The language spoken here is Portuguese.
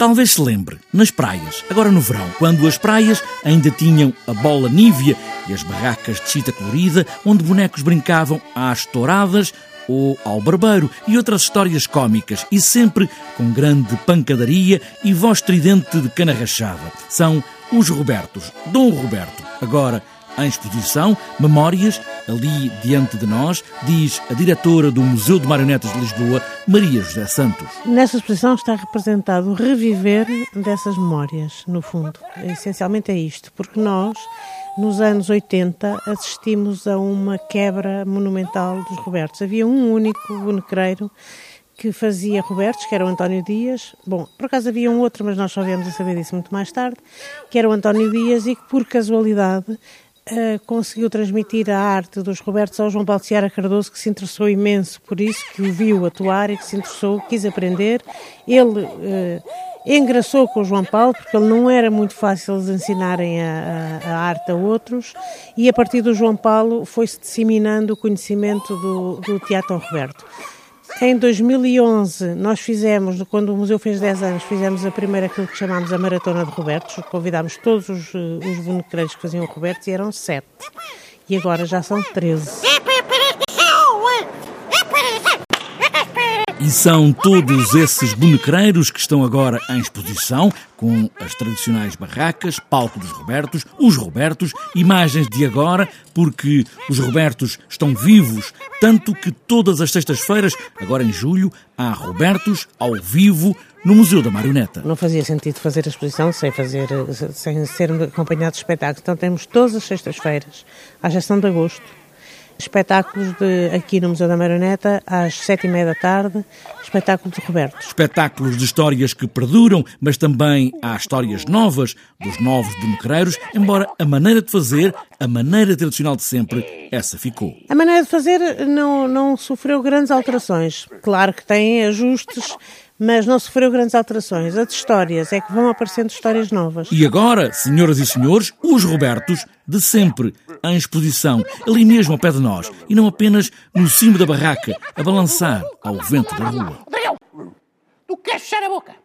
Talvez se lembre, nas praias, agora no verão, quando as praias ainda tinham a bola nívea e as barracas de chita colorida, onde bonecos brincavam às touradas ou ao barbeiro e outras histórias cómicas e sempre com grande pancadaria e voz tridente de cana rachada. São os Robertos, Dom Roberto, agora em exposição, Memórias, ali diante de nós, diz a diretora do Museu de Marionetas de Lisboa, Maria José Santos. Nesta exposição está representado o reviver dessas memórias, no fundo. Essencialmente é isto, porque nós, nos anos 80, assistimos a uma quebra monumental dos Robertos. Havia um único bonecreiro que fazia Robertos, que era o António Dias. Bom, por acaso havia um outro, mas nós só viemos a saber disso muito mais tarde, que era o António Dias e que, por casualidade, conseguiu transmitir a arte dos Robertos ao João Paulo Ciara Cardoso, que se interessou imenso por isso, que o viu atuar e que se interessou, quis aprender. Ele uh, engraçou com o João Paulo, porque ele não era muito fácil eles ensinarem a, a, a, arte a outros, e a partir do João Paulo foi-se disseminando o conhecimento do, do Teatro Roberto. Em 2011, nós fizemos, quando o museu fez 10 anos, fizemos a primeira aquilo que chamámos a Maratona de Robertos. Convidámos todos os, os bonecreiros que faziam Robertos e eram 7. E agora já são 13. E são todos esses bonecreiros que estão agora em exposição, com as tradicionais barracas, palco dos Robertos, os Robertos, imagens de agora, porque os Robertos estão vivos, tanto que todas as sextas-feiras, agora em julho, há Robertos ao vivo no Museu da Marioneta. Não fazia sentido fazer a exposição sem, fazer, sem ser acompanhado de espetáculos, então temos todas as sextas-feiras, à gestão de agosto, espetáculos de, aqui no Museu da Marioneta às sete e meia da tarde, espetáculo de Roberto. Espetáculos de histórias que perduram, mas também há histórias novas dos novos bonecreiros, embora a maneira de fazer, a maneira tradicional de sempre, essa ficou. A maneira de fazer não, não sofreu grandes alterações. Claro que tem ajustes, mas não sofreu grandes alterações. As histórias é que vão aparecendo histórias novas. E agora, senhoras e senhores, os Robertos de sempre em exposição, ali mesmo ao pé de nós, e não apenas no cimo da barraca, a balançar ao vento da rua. Tu queres fechar a boca?